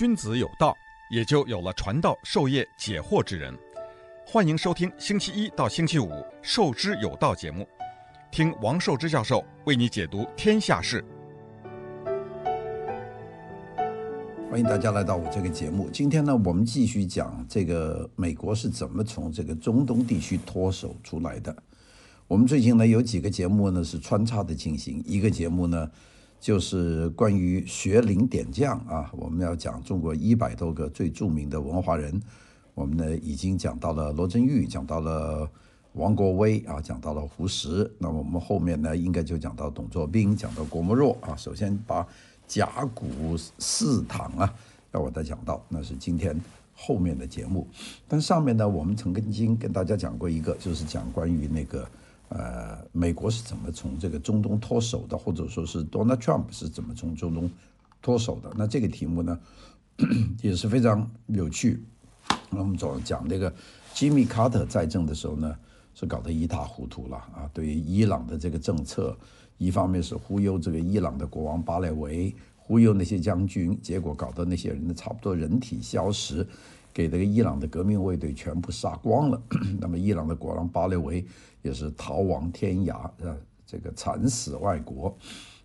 君子有道，也就有了传道授业解惑之人。欢迎收听星期一到星期五《授之有道》节目，听王寿之教授为你解读天下事。欢迎大家来到我这个节目。今天呢，我们继续讲这个美国是怎么从这个中东地区脱手出来的。我们最近呢有几个节目呢是穿插的进行，一个节目呢。就是关于学龄点将啊，我们要讲中国一百多个最著名的文化人，我们呢已经讲到了罗振玉，讲到了王国维啊，讲到了胡适，那么我们后面呢应该就讲到董作宾，讲到郭沫若啊。首先把甲骨四堂啊，要我再讲到，那是今天后面的节目。但上面呢，我们曾经跟大家讲过一个，就是讲关于那个。呃，美国是怎么从这个中东脱手的，或者说是 Donald Trump 是怎么从中东脱手的？那这个题目呢，也是非常有趣。那我们总讲这个 Jimmy Carter 在政的时候呢，是搞得一塌糊涂了啊。对于伊朗的这个政策，一方面是忽悠这个伊朗的国王巴列维，忽悠那些将军，结果搞得那些人呢，差不多人体消失。给这个伊朗的革命卫队全部杀光了，那么伊朗的国王巴列维也是逃亡天涯，啊，这个惨死外国。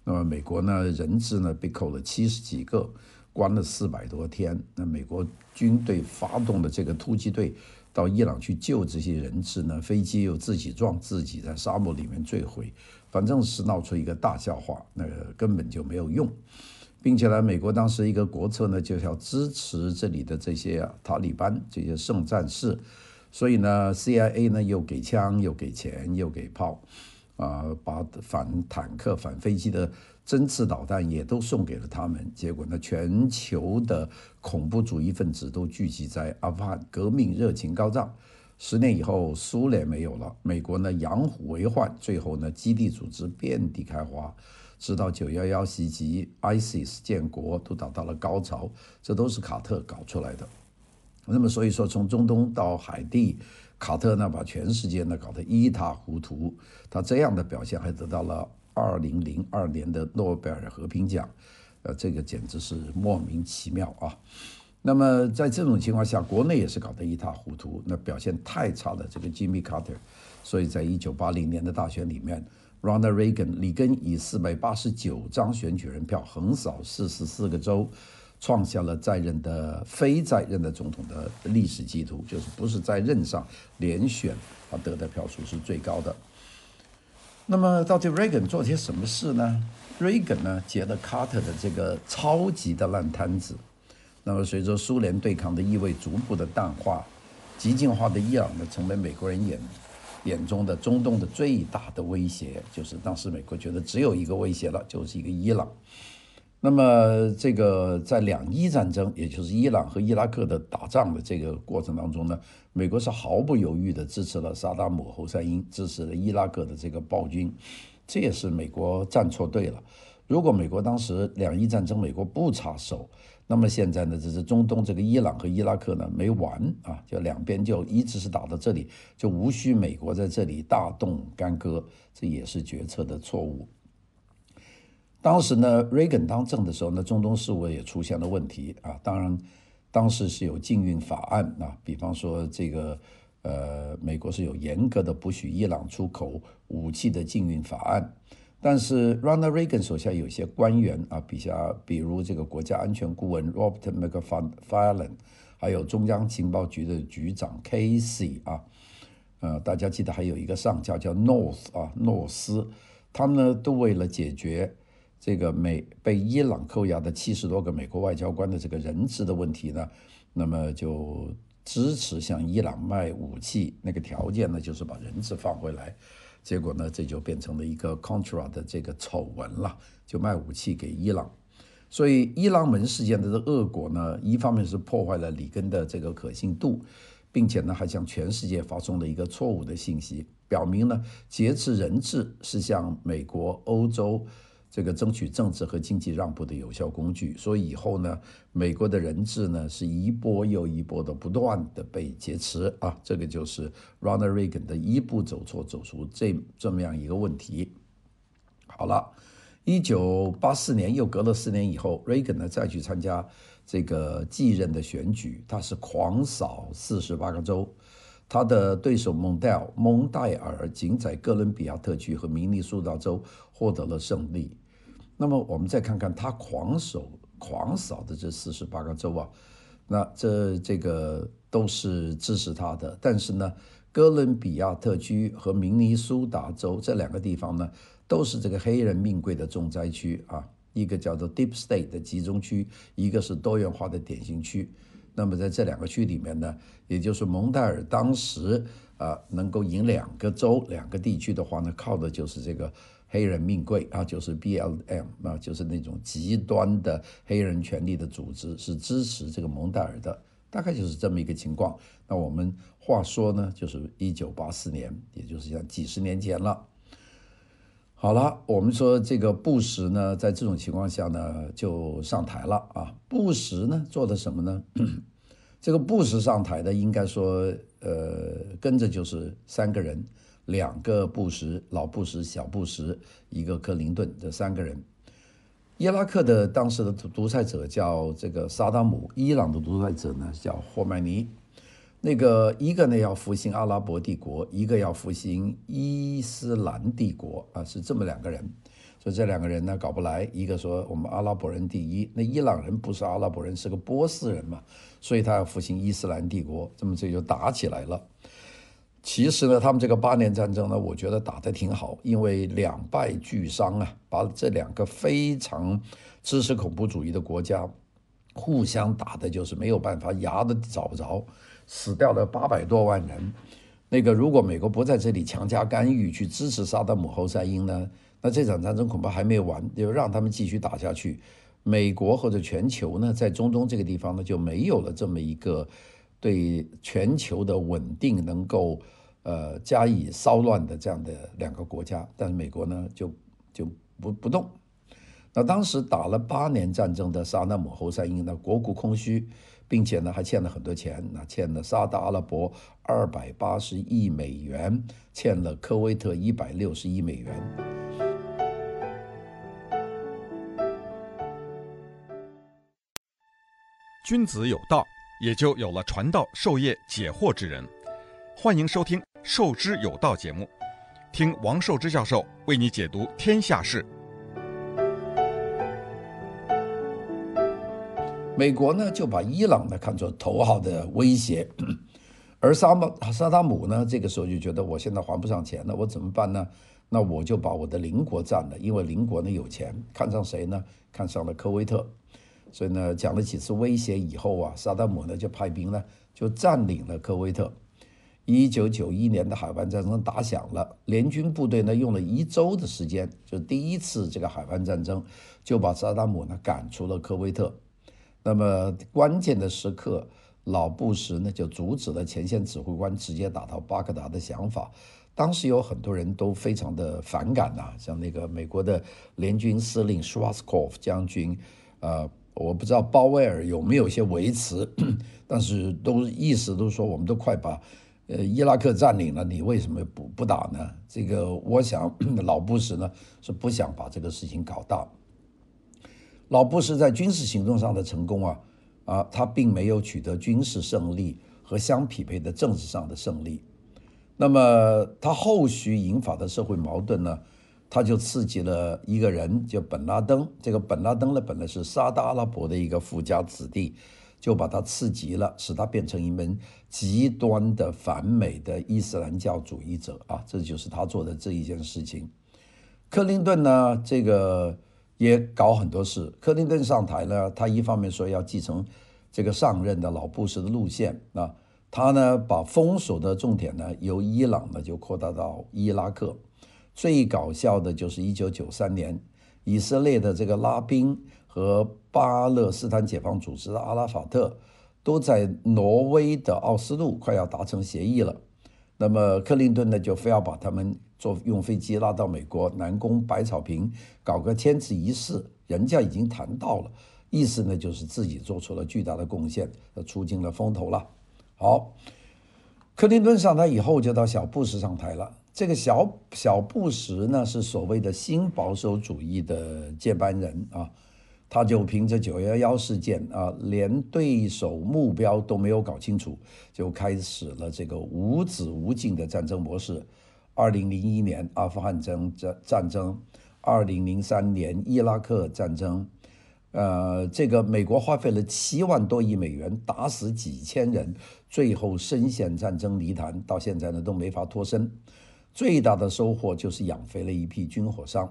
那么美国呢，人质呢被扣了七十几个，关了四百多天。那美国军队发动的这个突击队到伊朗去救这些人质呢，飞机又自己撞自己，在沙漠里面坠毁，反正是闹出一个大笑话，那个根本就没有用。并且呢，美国当时一个国策呢，就是要支持这里的这些塔利班这些圣战士，所以呢，CIA 呢又给枪又给钱又给炮，啊，把反坦克、反飞机的针刺导弹也都送给了他们。结果呢，全球的恐怖主义分子都聚集在阿富汗，革命热情高涨。十年以后，苏联没有了，美国呢养虎为患，最后呢，基地组织遍地开花。直到九幺幺袭击，ISIS 建国都达到了高潮，这都是卡特搞出来的。那么所以说，从中东到海地，卡特呢把全世界呢搞得一塌糊涂。他这样的表现还得到了二零零二年的诺贝尔和平奖，呃，这个简直是莫名其妙啊。那么在这种情况下，国内也是搞得一塌糊涂。那表现太差的这个 Jimmy Carter，所以在一九八零年的大选里面。Ronald Reagan 里根以四百八十九张选举人票横扫四十四个州，创下了在任的非在任的总统的历史记录，就是不是在任上连选，啊得的票数是最高的。那么到底 Reagan 做些什么事呢？Reagan 呢接了 Carter 的这个超级的烂摊子。那么随着苏联对抗的意味逐步的淡化，激进化的伊朗呢成为美国人眼眼中的中东的最大的威胁，就是当时美国觉得只有一个威胁了，就是一个伊朗。那么这个在两伊战争，也就是伊朗和伊拉克的打仗的这个过程当中呢，美国是毫不犹豫地支持了萨达姆侯赛因，支持了伊拉克的这个暴君，这也是美国站错队了。如果美国当时两伊战争美国不插手，那么现在呢，这是中东这个伊朗和伊拉克呢没完啊，就两边就一直是打到这里，就无需美国在这里大动干戈，这也是决策的错误。当时呢，Reagan 当政的时候呢，中东事务也出现了问题啊。当然，当时是有禁运法案啊，比方说这个呃，美国是有严格的不许伊朗出口武器的禁运法案。但是 Ronald Reagan 手下有些官员啊，比下比如这个国家安全顾问 Robert McFarlane，还有中央情报局的局长 Casey 啊，呃，大家记得还有一个上校叫 North 啊，诺斯，他们呢都为了解决这个美被伊朗扣押的七十多个美国外交官的这个人质的问题呢，那么就支持向伊朗卖武器，那个条件呢就是把人质放回来。结果呢，这就变成了一个 Contra 的这个丑闻了，就卖武器给伊朗。所以伊朗门事件的这恶果呢，一方面是破坏了里根的这个可信度，并且呢，还向全世界发送了一个错误的信息，表明呢，劫持人质是向美国、欧洲。这个争取政治和经济让步的有效工具，所以以后呢，美国的人质呢是一波又一波的不断的被劫持啊，这个就是 Ronald Reagan 的一步走错走出这这么样一个问题。好了，一九八四年又隔了四年以后，Reagan 呢再去参加这个继任的选举，他是狂扫四十八个州，他的对手蒙代尔蒙代尔仅在哥伦比亚特区和明尼苏达州获得了胜利。那么我们再看看他狂手狂扫的这四十八个州啊，那这这个都是支持他的，但是呢，哥伦比亚特区和明尼苏达州这两个地方呢，都是这个黑人命贵的重灾区啊，一个叫做 Deep State 的集中区，一个是多元化的典型区。那么在这两个区里面呢，也就是蒙代尔当时啊能够赢两个州、两个地区的话呢，靠的就是这个黑人命贵啊，就是 BLM 啊，就是那种极端的黑人权利的组织，是支持这个蒙代尔的，大概就是这么一个情况。那我们话说呢，就是一九八四年，也就是像几十年前了。好了，我们说这个布什呢，在这种情况下呢，就上台了啊。布什呢，做的什么呢？这个布什上台的，应该说，呃，跟着就是三个人，两个布什，老布什、小布什，一个克林顿，这三个人。伊拉克的当时的独裁者叫这个萨达姆，伊朗的独裁者呢叫霍麦尼。那个一个呢要复兴阿拉伯帝国，一个要复兴伊斯兰帝国啊，是这么两个人。所以这两个人呢搞不来，一个说我们阿拉伯人第一，那伊朗人不是阿拉伯人，是个波斯人嘛，所以他要复兴伊斯兰帝国，这么这就打起来了。其实呢，他们这个八年战争呢，我觉得打得挺好，因为两败俱伤啊，把这两个非常支持恐怖主义的国家互相打的，就是没有办法，牙都找不着。死掉了八百多万人，那个如果美国不在这里强加干预去支持萨达姆侯赛因呢，那这场战争恐怕还没完，就让他们继续打下去。美国或者全球呢，在中东这个地方呢，就没有了这么一个对全球的稳定能够呃加以骚乱的这样的两个国家，但是美国呢就就不不动。那当时打了八年战争的萨达姆侯赛因呢，国库空虚。并且呢，还欠了很多钱，那欠了沙特阿拉伯二百八十亿美元，欠了科威特一百六十亿美元。君子有道，也就有了传道授业解惑之人。欢迎收听《授之有道》节目，听王寿之教授为你解读天下事。美国呢就把伊朗呢看作头号的威胁，而萨马萨达姆呢这个时候就觉得我现在还不上钱了，我怎么办呢？那我就把我的邻国占了，因为邻国呢有钱，看上谁呢？看上了科威特，所以呢讲了几次威胁以后啊，萨达姆呢就派兵呢就占领了科威特。一九九一年的海湾战争打响了，联军部队呢用了一周的时间，就第一次这个海湾战争就把萨达姆呢赶出了科威特。那么关键的时刻，老布什呢就阻止了前线指挥官直接打到巴格达的想法。当时有很多人都非常的反感呐、像那个美国的联军司令 Schwarzkopf 将军，呃，我不知道鲍威尔有没有些维持，但是都意思都说我们都快把呃伊拉克占领了，你为什么不不打呢？这个我想老布什呢是不想把这个事情搞大。老布什在军事行动上的成功啊，啊，他并没有取得军事胜利和相匹配的政治上的胜利。那么他后续引发的社会矛盾呢，他就刺激了一个人，叫本拉登。这个本拉登呢，本来是沙特阿拉伯的一个富家子弟，就把他刺激了，使他变成一名极端的反美的伊斯兰教主义者啊。这就是他做的这一件事情。克林顿呢，这个。也搞很多事。克林顿上台呢，他一方面说要继承这个上任的老布什的路线啊，他呢把封锁的重点呢由伊朗呢就扩大到伊拉克。最搞笑的就是一九九三年，以色列的这个拉宾和巴勒斯坦解放组织的阿拉法特都在挪威的奥斯陆快要达成协议了。那么克林顿呢就非要把他们坐用飞机拉到美国南宫百草坪搞个签字仪式，人家已经谈到了，意思呢就是自己做出了巨大的贡献，出尽了风头了。好，克林顿上台以后就到小布什上台了。这个小小布什呢，是所谓的新保守主义的接班人啊，他就凭着九幺幺事件啊，连对手目标都没有搞清楚，就开始了这个无止无尽的战争模式。二零零一年阿富汗争战战争，二零零三年伊拉克战争，呃，这个美国花费了七万多亿美元，打死几千人，最后深陷战争泥潭，到现在呢都没法脱身。最大的收获就是养肥了一批军火商，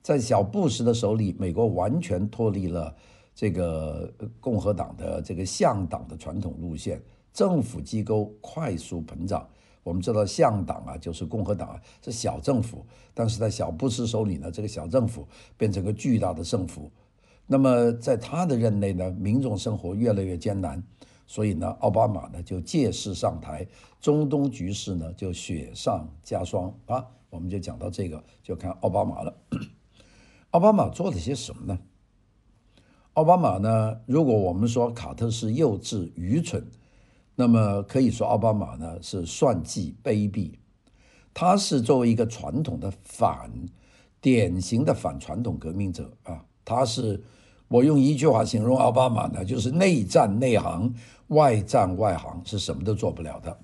在小布什的手里，美国完全脱离了这个共和党的这个向党的传统路线，政府机构快速膨胀。我们知道向党啊，就是共和党啊，是小政府，但是在小布什手里呢，这个小政府变成个巨大的政府。那么在他的任内呢，民众生活越来越艰难。所以呢，奥巴马呢就借势上台，中东局势呢就雪上加霜啊。我们就讲到这个，就看奥巴马了。奥巴马做了些什么呢？奥巴马呢，如果我们说卡特是幼稚愚蠢，那么可以说奥巴马呢是算计卑鄙。他是作为一个传统的反，典型的反传统革命者啊，他是。我用一句话形容奥巴马呢，就是内战内行，外战外行，是什么都做不了的。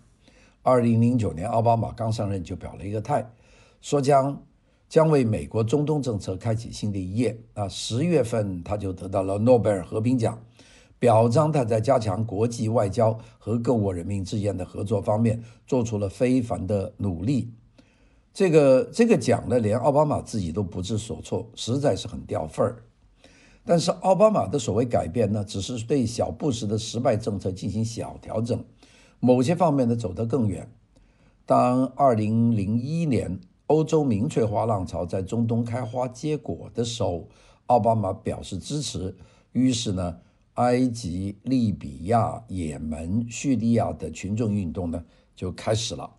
二零零九年，奥巴马刚上任就表了一个态，说将将为美国中东政策开启新的一页。啊，十月份他就得到了诺贝尔和平奖，表彰他在加强国际外交和各国人民之间的合作方面做出了非凡的努力。这个这个奖呢，连奥巴马自己都不知所措，实在是很掉份儿。但是奥巴马的所谓改变呢，只是对小布什的失败政策进行小调整，某些方面呢走得更远。当二零零一年欧洲民粹化浪潮在中东开花结果的时候，奥巴马表示支持，于是呢，埃及、利比亚、也门、叙利亚的群众运动呢就开始了。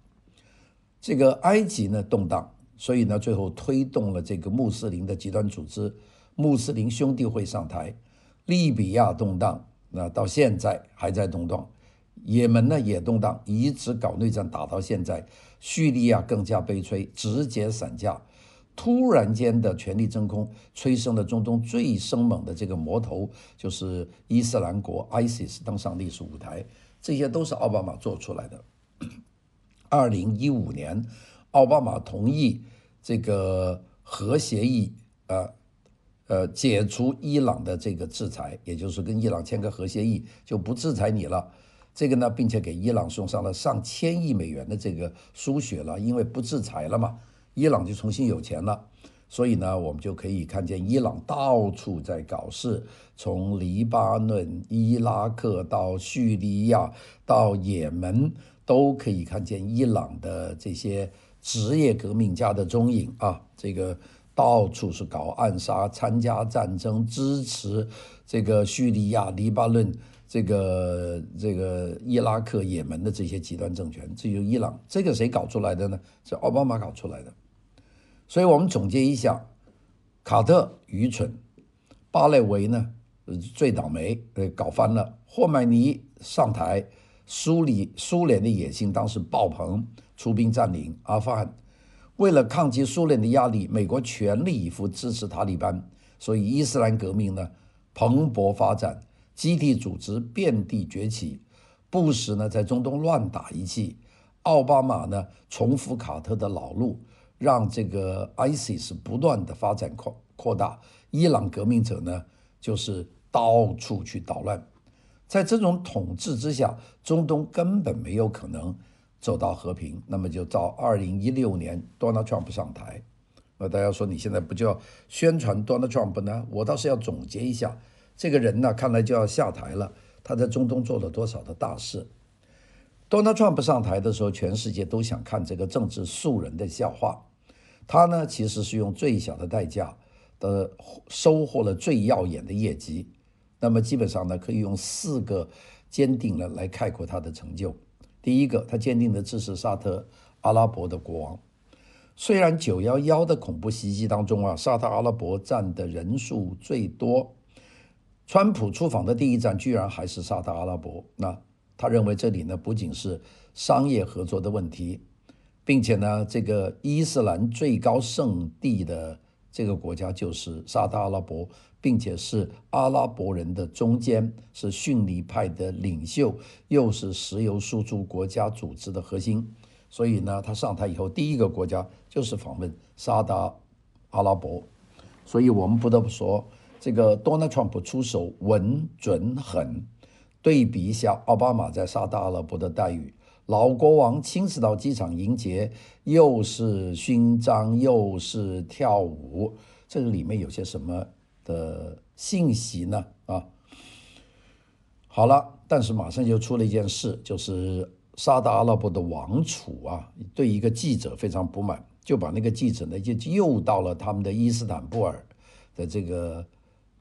这个埃及呢动荡，所以呢最后推动了这个穆斯林的极端组织。穆斯林兄弟会上台，利比亚动荡，那到现在还在动荡，也门呢也动荡，一直搞内战打到现在，叙利亚更加悲催，直接散架，突然间的权力真空，催生了中东最生猛的这个魔头，就是伊斯兰国 ISIS 登上历史舞台，这些都是奥巴马做出来的。二零一五年，奥巴马同意这个核协议啊。呃，解除伊朗的这个制裁，也就是跟伊朗签个核协议，就不制裁你了。这个呢，并且给伊朗送上了上千亿美元的这个输血了，因为不制裁了嘛，伊朗就重新有钱了。所以呢，我们就可以看见伊朗到处在搞事，从黎巴嫩、伊拉克到叙利亚到也门，都可以看见伊朗的这些职业革命家的踪影啊，这个。到处是搞暗杀、参加战争、支持这个叙利亚、黎巴嫩、这个这个伊拉克、也门的这些极端政权。这就伊朗，这个谁搞出来的呢？是奥巴马搞出来的。所以我们总结一下：卡特愚蠢，巴列维呢最倒霉，呃，搞翻了。霍梅尼上台，苏里苏联的野心当时爆棚，出兵占领阿富汗。为了抗击苏联的压力，美国全力以赴支持塔利班，所以伊斯兰革命呢蓬勃发展，基地组织遍地崛起。布什呢在中东乱打一气，奥巴马呢重复卡特的老路，让这个 ISIS 不断的发展扩扩大。伊朗革命者呢就是到处去捣乱，在这种统治之下，中东根本没有可能。走到和平，那么就到二零一六年，Donald Trump 上台。那大家说你现在不就要宣传 Donald Trump 呢？我倒是要总结一下，这个人呢，看来就要下台了。他在中东做了多少的大事？Donald Trump 上台的时候，全世界都想看这个政治素人的笑话。他呢，其实是用最小的代价的收获了最耀眼的业绩。那么基本上呢，可以用四个坚定了来概括他的成就。第一个，他坚定的支持沙特阿拉伯的国王。虽然九幺幺的恐怖袭击当中啊，沙特阿拉伯占的人数最多，川普出访的第一站居然还是沙特阿拉伯。那他认为这里呢，不仅是商业合作的问题，并且呢，这个伊斯兰最高圣地的这个国家就是沙特阿拉伯，并且是阿拉伯人的中坚，是逊尼派的领袖，又是石油输出国家组织的核心。所以呢，他上台以后，第一个国家就是访问沙特阿拉伯。所以我们不得不说，这个 Donald Trump 出手稳准狠，对比一下奥巴马在沙特阿拉伯的待遇。老国王亲自到机场迎接，又是勋章，又是跳舞，这个里面有些什么的信息呢？啊，好了，但是马上就出了一件事，就是沙特阿拉伯的王储啊，对一个记者非常不满，就把那个记者呢就诱到了他们的伊斯坦布尔的这个。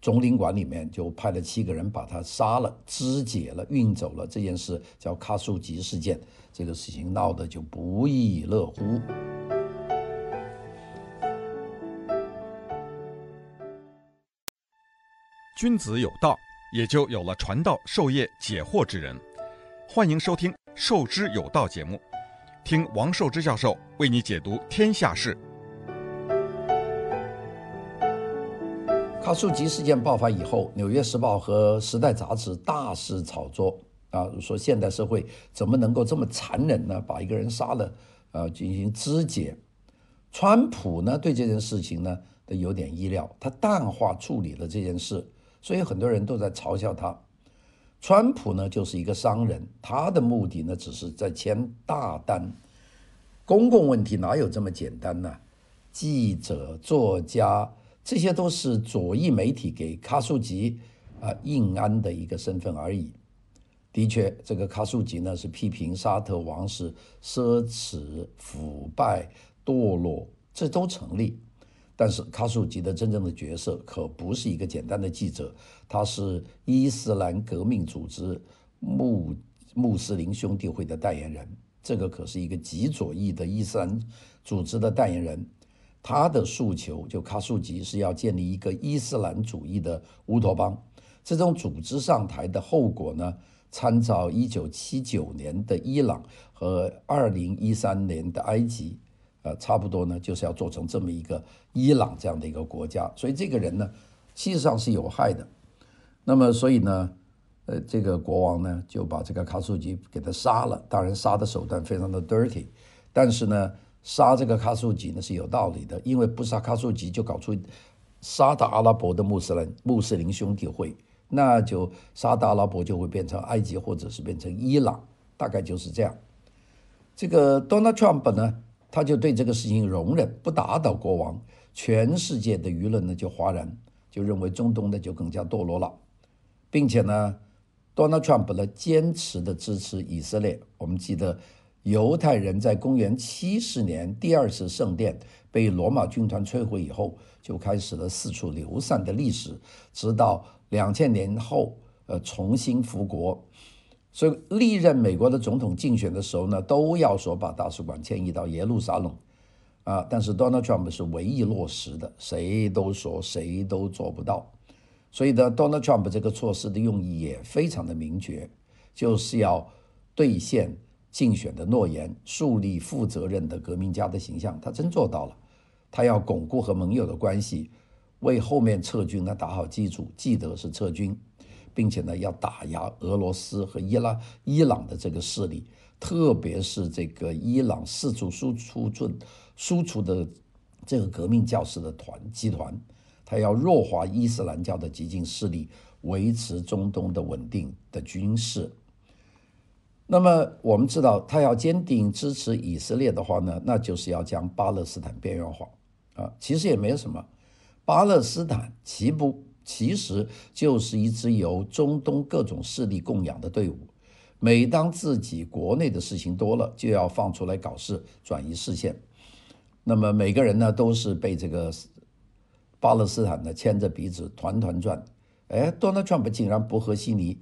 总领馆里面就派了七个人把他杀了、肢解了、运走了。这件事叫卡舒吉事件，这个事情闹得就不亦乐乎。君子有道，也就有了传道授业解惑之人。欢迎收听《授之有道》节目，听王寿之教授为你解读天下事。卡舒吉事件爆发以后，《纽约时报》和《时代》杂志大肆炒作啊，说现代社会怎么能够这么残忍呢？把一个人杀了，呃，进行肢解。川普呢，对这件事情呢，都有点意料，他淡化处理了这件事，所以很多人都在嘲笑他。川普呢，就是一个商人，他的目的呢，只是在签大单。公共问题哪有这么简单呢？记者、作家。这些都是左翼媒体给卡舒吉啊印安的一个身份而已。的确，这个卡舒吉呢是批评沙特王室奢侈、腐败、堕落，这都成立。但是卡舒吉的真正的角色可不是一个简单的记者，他是伊斯兰革命组织穆穆斯林兄弟会的代言人。这个可是一个极左翼的伊斯兰组织的代言人。他的诉求就卡舒吉是要建立一个伊斯兰主义的乌托邦。这种组织上台的后果呢，参照一九七九年的伊朗和二零一三年的埃及，呃，差不多呢，就是要做成这么一个伊朗这样的一个国家。所以这个人呢，其实上是有害的。那么，所以呢，呃，这个国王呢就把这个卡舒吉给他杀了。当然，杀的手段非常的 dirty，但是呢。杀这个卡舒吉呢是有道理的，因为不杀卡舒吉就搞出沙特阿拉伯的穆斯林穆斯林兄弟会，那就沙特阿拉伯就会变成埃及或者是变成伊朗，大概就是这样。这个 Donald Trump 呢，他就对这个事情容忍，不打倒国王，全世界的舆论呢就哗然，就认为中东呢就更加堕落了，并且呢，Donald Trump 呢坚持的支持以色列，我们记得。犹太人在公元七十年第二次圣殿被罗马军团摧毁以后，就开始了四处流散的历史，直到两千年后，呃，重新复国。所以历任美国的总统竞选的时候呢，都要说把大使馆迁移到耶路撒冷，啊，但是 Donald Trump 是唯一落实的，谁都说谁都做不到。所以呢，Donald Trump 这个措施的用意也非常的明确，就是要兑现。竞选的诺言，树立负责任的革命家的形象，他真做到了。他要巩固和盟友的关系，为后面撤军呢打好基础。记得是撤军，并且呢要打压俄罗斯和伊拉伊朗的这个势力，特别是这个伊朗四处输出准输出的这个革命教师的团集团。他要弱化伊斯兰教的激进势力，维持中东的稳定的军事。那么我们知道，他要坚定支持以色列的话呢，那就是要将巴勒斯坦边缘化啊。其实也没有什么，巴勒斯坦其不其实就是一支由中东各种势力供养的队伍。每当自己国内的事情多了，就要放出来搞事，转移视线。那么每个人呢，都是被这个巴勒斯坦呢牵着鼻子团团转。哎，Donald Trump 竟然不和稀泥。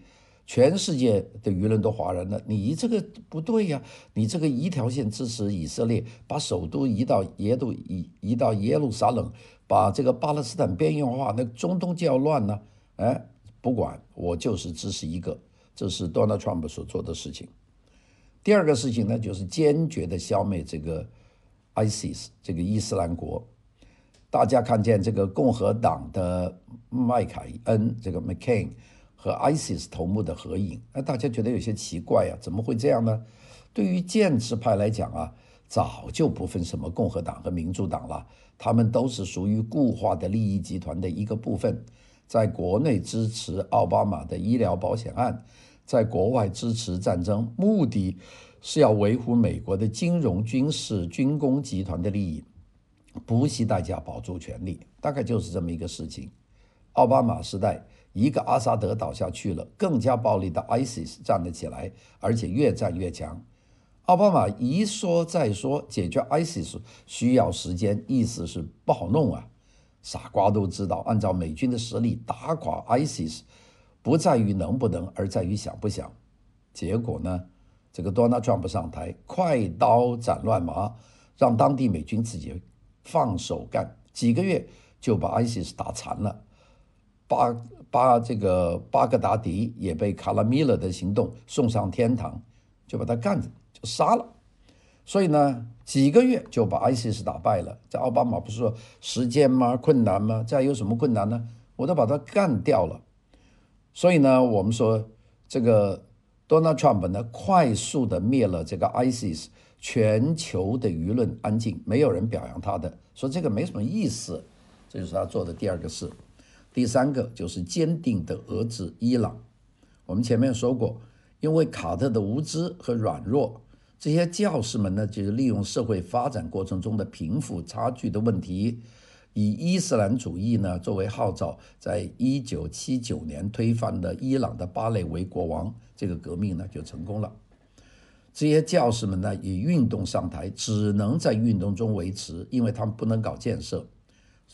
全世界的舆论都哗然了，你这个不对呀！你这个一条线支持以色列，把首都移到耶路移移到耶路撒冷，把这个巴勒斯坦边缘化，那中东就要乱了。哎，不管，我就是支持一个，这是 Donald Trump 所做的事情。第二个事情呢，就是坚决的消灭这个 ISIS 这个伊斯兰国。大家看见这个共和党的麦凯恩这个 McCain 和 ISIS 头目的合影，那大家觉得有些奇怪啊，怎么会这样呢？对于建制派来讲啊，早就不分什么共和党和民主党了，他们都是属于固化的利益集团的一个部分，在国内支持奥巴马的医疗保险案。在国外支持战争，目的是要维护美国的金融、军事、军工集团的利益，不惜代价保住权力，大概就是这么一个事情。奥巴马时代，一个阿萨德倒下去了，更加暴力的 ISIS 站了起来，而且越战越强。奥巴马一说再说，解决 ISIS 需要时间，意思是不好弄啊。傻瓜都知道，按照美军的实力，打垮 ISIS。不在于能不能，而在于想不想。结果呢？这个多纳转不上台，快刀斩乱麻，让当地美军自己放手干，几个月就把 ISIS 打残了。巴巴这个巴格达迪也被卡拉米勒的行动送上天堂，就把他干着就杀了。所以呢，几个月就把 ISIS 打败了。这奥巴马不是说时间吗？困难吗？这还有什么困难呢？我都把他干掉了。所以呢，我们说这个 Donald Trump 呢，快速的灭了这个 ISIS，全球的舆论安静，没有人表扬他的，说这个没什么意思，这就是他做的第二个事。第三个就是坚定的遏制伊朗。我们前面说过，因为卡特的无知和软弱，这些教士们呢，就是利用社会发展过程中的贫富差距的问题。以伊斯兰主义呢作为号召，在一九七九年推翻了伊朗的巴列维国王，这个革命呢就成功了。这些教士们呢以运动上台，只能在运动中维持，因为他们不能搞建设。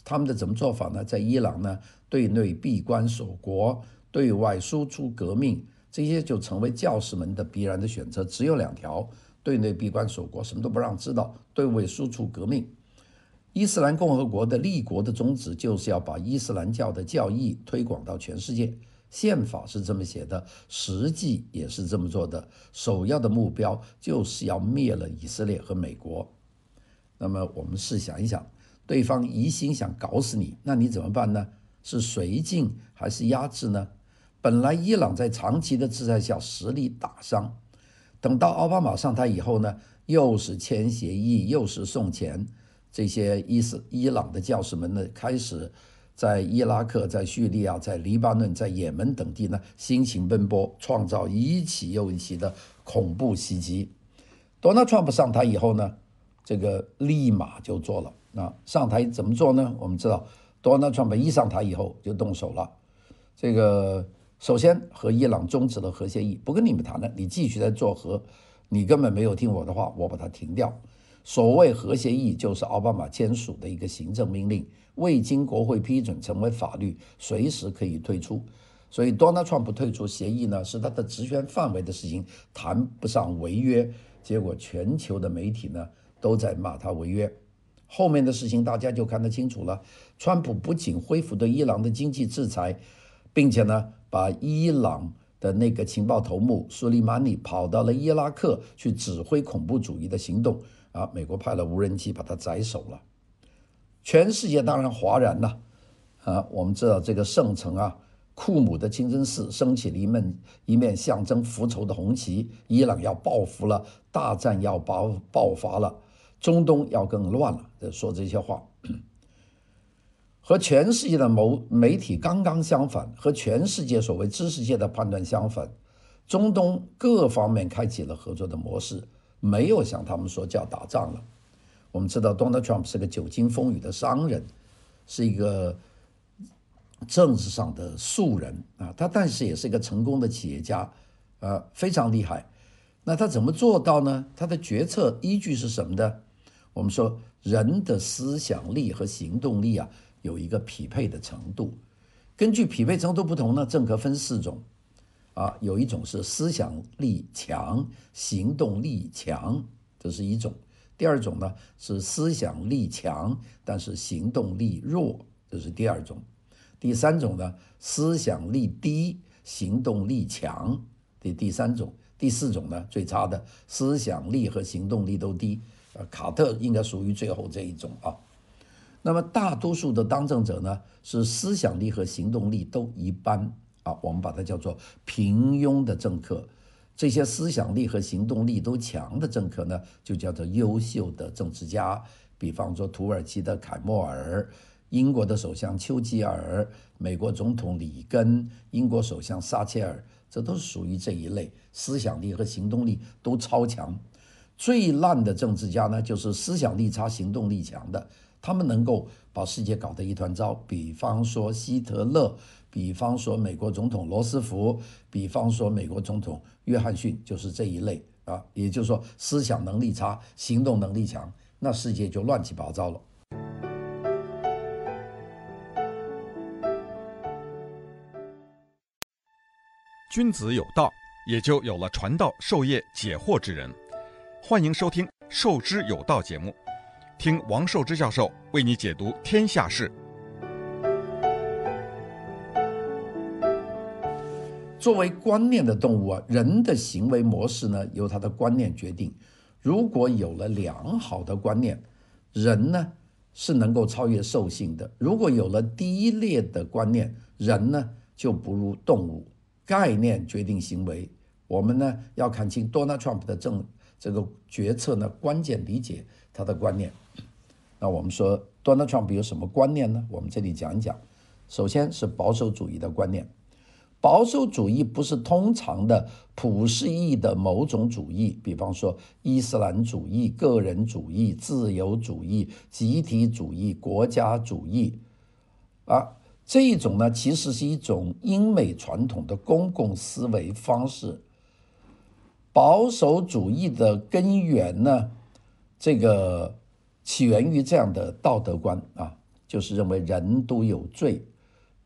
他们的怎么做法呢？在伊朗呢，对内闭关锁国，对外输出革命，这些就成为教士们的必然的选择，只有两条：对内闭关锁国，什么都不让知道；对外输出革命。伊斯兰共和国的立国的宗旨就是要把伊斯兰教的教义推广到全世界，宪法是这么写的，实际也是这么做的。首要的目标就是要灭了以色列和美国。那么我们试想一想，对方一心想搞死你，那你怎么办呢？是绥靖还是压制呢？本来伊朗在长期的制裁下实力大伤，等到奥巴马上台以后呢，又是签协议，又是送钱。这些伊斯伊朗的教士们呢，开始在伊拉克、在叙利亚、在黎巴嫩、在也门等地呢，辛勤奔波，创造一起又一起的恐怖袭击。Donald Trump 上台以后呢，这个立马就做了。那上台怎么做呢？我们知道，Donald Trump 一上台以后就动手了。这个首先和伊朗终止了核协议，不跟你们谈了，你继续在做核，你根本没有听我的话，我把它停掉。所谓核协议，就是奥巴马签署的一个行政命令，未经国会批准成为法律，随时可以退出。所以，Donald Trump 退出协议呢，是他的职权范围的事情，谈不上违约。结果，全球的媒体呢都在骂他违约。后面的事情大家就看得清楚了。川普不仅恢复对伊朗的经济制裁，并且呢，把伊朗的那个情报头目苏利曼尼跑到了伊拉克去指挥恐怖主义的行动。啊！美国派了无人机把他宰首了，全世界当然哗然了。啊，我们知道这个圣城啊，库姆的清真寺升起了一面一面象征复仇的红旗。伊朗要报复了，大战要爆爆发了，中东要更乱了。说这些话，和全世界的某媒体刚刚相反，和全世界所谓知识界的判断相反，中东各方面开启了合作的模式。没有像他们说叫打仗了。我们知道，Donald Trump 是个久经风雨的商人，是一个政治上的素人啊。他但是也是一个成功的企业家，呃，非常厉害。那他怎么做到呢？他的决策依据是什么呢？我们说，人的思想力和行动力啊，有一个匹配的程度。根据匹配程度不同呢，政客分四种。啊，有一种是思想力强、行动力强，这是一种；第二种呢是思想力强，但是行动力弱，这是第二种；第三种呢思想力低、行动力强，这第三种；第四种呢，最差的思想力和行动力都低。呃，卡特应该属于最后这一种啊。那么大多数的当政者呢，是思想力和行动力都一般啊，我们把它叫做平庸的政客。这些思想力和行动力都强的政客呢，就叫做优秀的政治家。比方说，土耳其的凯莫尔、英国的首相丘吉尔、美国总统里根、英国首相撒切尔，这都属于这一类，思想力和行动力都超强。最烂的政治家呢，就是思想力差、行动力强的，他们能够把世界搞得一团糟。比方说希特勒，比方说美国总统罗斯福，比方说美国总统约翰逊，就是这一类啊。也就是说，思想能力差，行动能力强。那世界就乱七八糟了。君子有道，也就有了传道授业解惑之人。欢迎收听《授之有道》节目，听王寿之教授为你解读天下事。作为观念的动物啊，人的行为模式呢，由他的观念决定。如果有了良好的观念，人呢是能够超越兽性的；如果有了低劣的观念，人呢就不如动物。概念决定行为，我们呢要看清 Donald Trump 的政这个决策呢，关键理解他的观念。那我们说 Donald Trump 有什么观念呢？我们这里讲一讲。首先是保守主义的观念。保守主义不是通常的普世意义的某种主义，比方说伊斯兰主义、个人主义、自由主义、集体主义、国家主义，啊，这一种呢，其实是一种英美传统的公共思维方式。保守主义的根源呢，这个起源于这样的道德观啊，就是认为人都有罪。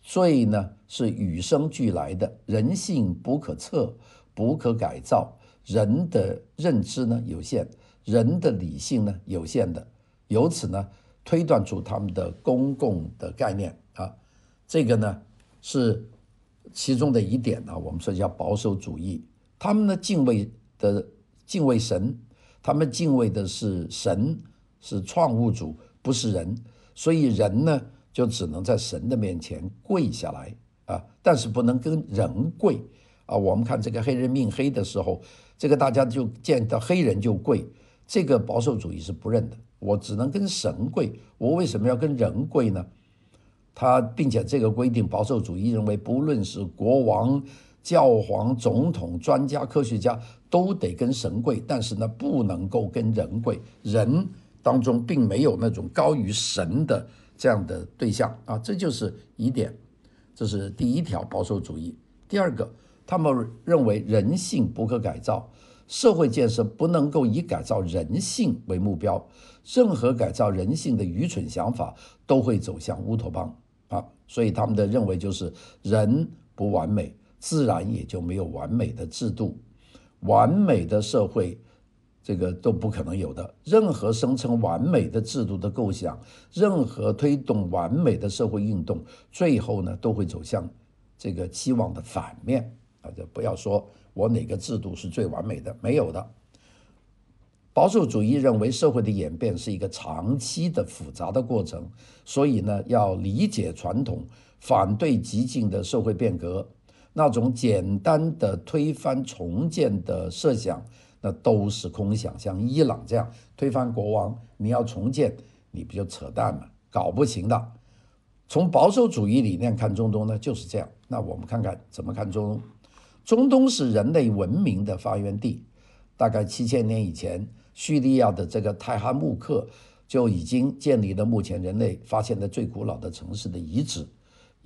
罪呢是与生俱来的，人性不可测、不可改造，人的认知呢有限，人的理性呢有限的，由此呢推断出他们的公共的概念啊，这个呢是其中的一点啊，我们说叫保守主义，他们呢敬畏的敬畏神，他们敬畏的是神，是创物主，不是人，所以人呢。就只能在神的面前跪下来啊，但是不能跟人跪啊。我们看这个黑人命黑的时候，这个大家就见到黑人就跪，这个保守主义是不认的。我只能跟神跪，我为什么要跟人跪呢？他并且这个规定，保守主义认为，不论是国王、教皇、总统、专家、科学家，都得跟神跪，但是呢，不能够跟人跪。人当中并没有那种高于神的。这样的对象啊，这就是疑点，这是第一条保守主义。第二个，他们认为人性不可改造，社会建设不能够以改造人性为目标，任何改造人性的愚蠢想法都会走向乌托邦啊。所以他们的认为就是人不完美，自然也就没有完美的制度，完美的社会。这个都不可能有的。任何声称完美的制度的构想，任何推动完美的社会运动，最后呢都会走向这个期望的反面啊！就不要说我哪个制度是最完美的，没有的。保守主义认为社会的演变是一个长期的复杂的过程，所以呢要理解传统，反对激进的社会变革，那种简单的推翻重建的设想。那都是空想，像伊朗这样推翻国王，你要重建，你不就扯淡吗？搞不行的。从保守主义理念看中东呢，就是这样。那我们看看怎么看中东？中东是人类文明的发源地，大概七千年以前，叙利亚的这个泰哈木克就已经建立了目前人类发现的最古老的城市的遗址。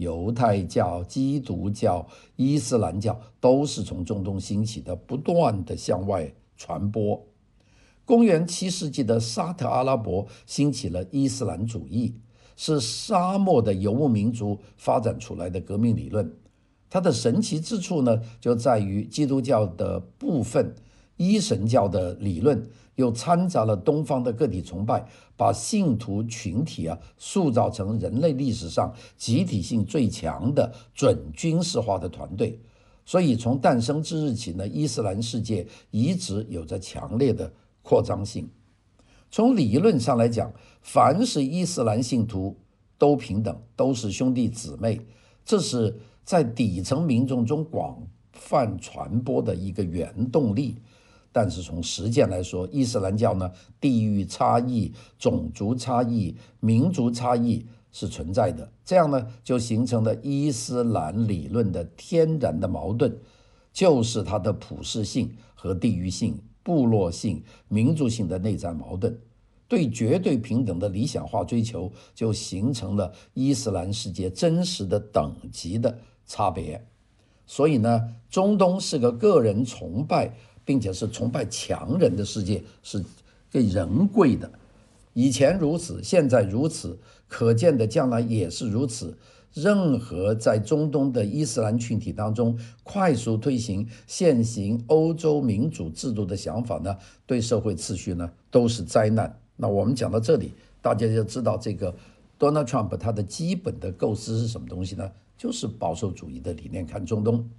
犹太教、基督教、伊斯兰教都是从中东兴起的，不断的向外。传播。公元七世纪的沙特阿拉伯兴起了伊斯兰主义，是沙漠的游牧民族发展出来的革命理论。它的神奇之处呢，就在于基督教的部分一神教的理论，又掺杂了东方的个体崇拜，把信徒群体啊塑造成人类历史上集体性最强的准军事化的团队。所以从诞生之日起呢，伊斯兰世界一直有着强烈的扩张性。从理论上来讲，凡是伊斯兰信徒都平等，都是兄弟姊妹，这是在底层民众中广泛传播的一个原动力。但是从实践来说，伊斯兰教呢，地域差异、种族差异、民族差异是存在的。这样呢，就形成了伊斯兰理论的天然的矛盾，就是它的普世性和地域性、部落性、民族性的内在矛盾。对绝对平等的理想化追求，就形成了伊斯兰世界真实的等级的差别。所以呢，中东是个个人崇拜。并且是崇拜强人的世界，是给人贵的。以前如此，现在如此，可见的将来也是如此。任何在中东的伊斯兰群体当中快速推行现行欧洲民主制度的想法呢，对社会秩序呢都是灾难。那我们讲到这里，大家就知道这个 Donald Trump 他的基本的构思是什么东西呢？就是保守主义的理念看中东。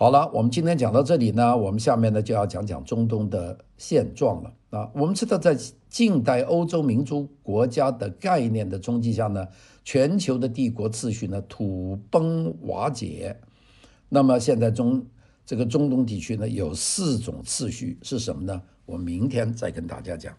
好了，我们今天讲到这里呢，我们下面呢就要讲讲中东的现状了啊。我们知道，在近代欧洲民族国家的概念的冲击下呢，全球的帝国秩序呢土崩瓦解。那么现在中这个中东地区呢有四种次序是什么呢？我明天再跟大家讲。